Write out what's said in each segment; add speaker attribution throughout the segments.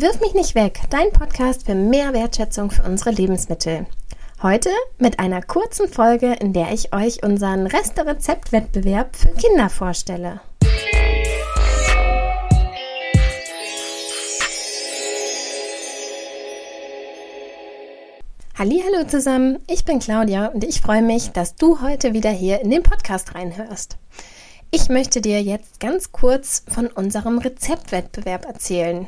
Speaker 1: Wirf mich nicht weg, dein Podcast für mehr Wertschätzung für unsere Lebensmittel. Heute mit einer kurzen Folge, in der ich euch unseren Reste-Rezept-Wettbewerb für Kinder vorstelle. Hallo zusammen, ich bin Claudia und ich freue mich, dass du heute wieder hier in den Podcast reinhörst. Ich möchte dir jetzt ganz kurz von unserem Rezeptwettbewerb erzählen.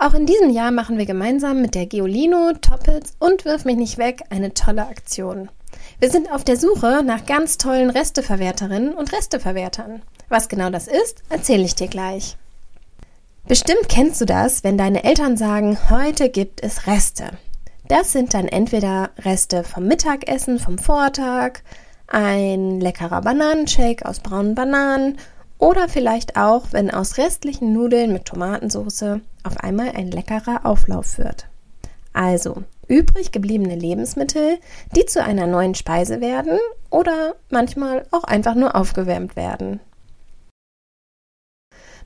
Speaker 1: Auch in diesem Jahr machen wir gemeinsam mit der Geolino, Toppets und Wirf mich nicht weg eine tolle Aktion. Wir sind auf der Suche nach ganz tollen Resteverwerterinnen und Resteverwertern. Was genau das ist, erzähle ich dir gleich. Bestimmt kennst du das, wenn deine Eltern sagen, heute gibt es Reste. Das sind dann entweder Reste vom Mittagessen, vom Vortag, ein leckerer Bananenshake aus braunen Bananen oder vielleicht auch, wenn aus restlichen Nudeln mit Tomatensauce auf einmal ein leckerer Auflauf wird. Also übrig gebliebene Lebensmittel, die zu einer neuen Speise werden oder manchmal auch einfach nur aufgewärmt werden.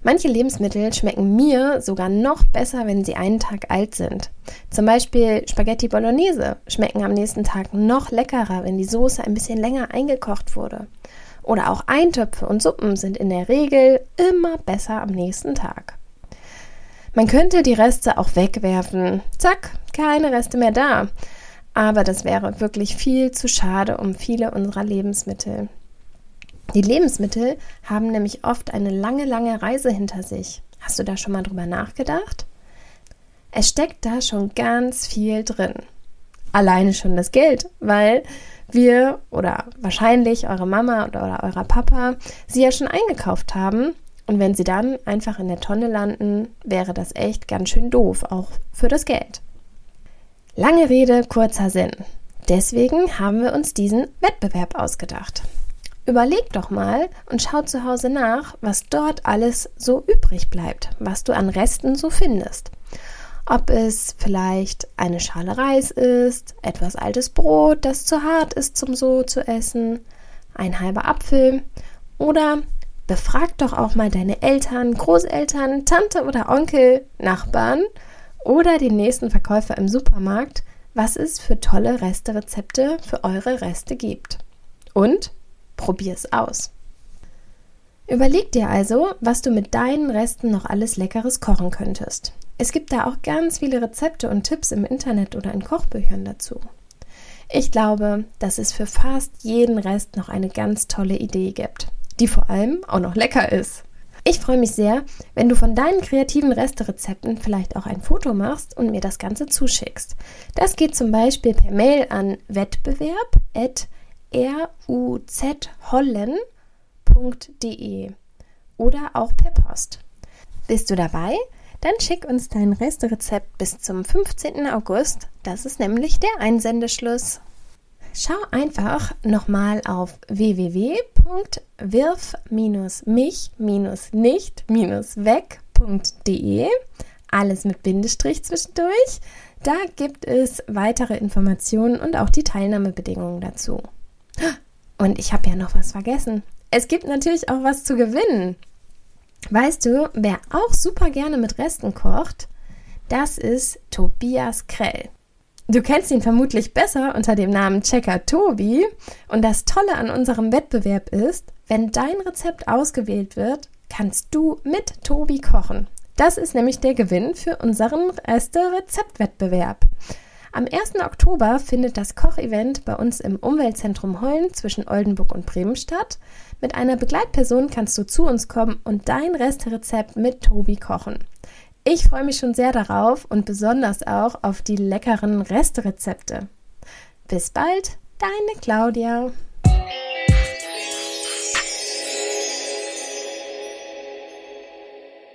Speaker 1: Manche Lebensmittel schmecken mir sogar noch besser, wenn sie einen Tag alt sind. Zum Beispiel Spaghetti Bolognese schmecken am nächsten Tag noch leckerer, wenn die Soße ein bisschen länger eingekocht wurde. Oder auch Eintöpfe und Suppen sind in der Regel immer besser am nächsten Tag. Man könnte die Reste auch wegwerfen. Zack, keine Reste mehr da. Aber das wäre wirklich viel zu schade um viele unserer Lebensmittel. Die Lebensmittel haben nämlich oft eine lange, lange Reise hinter sich. Hast du da schon mal drüber nachgedacht? Es steckt da schon ganz viel drin. Alleine schon das Geld, weil wir oder wahrscheinlich eure Mama oder euer Papa sie ja schon eingekauft haben. Und wenn sie dann einfach in der Tonne landen, wäre das echt ganz schön doof, auch für das Geld. Lange Rede, kurzer Sinn. Deswegen haben wir uns diesen Wettbewerb ausgedacht. Überleg doch mal und schau zu Hause nach, was dort alles so übrig bleibt, was du an Resten so findest. Ob es vielleicht eine Schale Reis ist, etwas altes Brot, das zu hart ist zum so zu essen, ein halber Apfel oder befrag doch auch mal deine Eltern, Großeltern, Tante oder Onkel, Nachbarn oder den nächsten Verkäufer im Supermarkt, was es für tolle Resterezepte für eure Reste gibt. Und Probier es aus. Überleg dir also, was du mit deinen Resten noch alles Leckeres kochen könntest. Es gibt da auch ganz viele Rezepte und Tipps im Internet oder in Kochbüchern dazu. Ich glaube, dass es für fast jeden Rest noch eine ganz tolle Idee gibt, die vor allem auch noch lecker ist. Ich freue mich sehr, wenn du von deinen kreativen Resterezepten vielleicht auch ein Foto machst und mir das Ganze zuschickst. Das geht zum Beispiel per Mail an wettbewerb@ ruzhollen.de oder auch per Post. Bist du dabei? Dann schick uns dein Resterezept bis zum 15. August. Das ist nämlich der Einsendeschluss. Schau einfach nochmal auf www.wirf-mich-nicht-weg.de. Alles mit Bindestrich zwischendurch. Da gibt es weitere Informationen und auch die Teilnahmebedingungen dazu. Und ich habe ja noch was vergessen. Es gibt natürlich auch was zu gewinnen. Weißt du, wer auch super gerne mit Resten kocht? Das ist Tobias Krell. Du kennst ihn vermutlich besser unter dem Namen Checker Tobi. Und das Tolle an unserem Wettbewerb ist, wenn dein Rezept ausgewählt wird, kannst du mit Tobi kochen. Das ist nämlich der Gewinn für unseren Reste-Rezeptwettbewerb. Am 1. Oktober findet das Kochevent bei uns im Umweltzentrum Hollen zwischen Oldenburg und Bremen statt. Mit einer Begleitperson kannst du zu uns kommen und dein Resterezept mit Tobi kochen. Ich freue mich schon sehr darauf und besonders auch auf die leckeren Resterezepte. Bis bald, deine Claudia.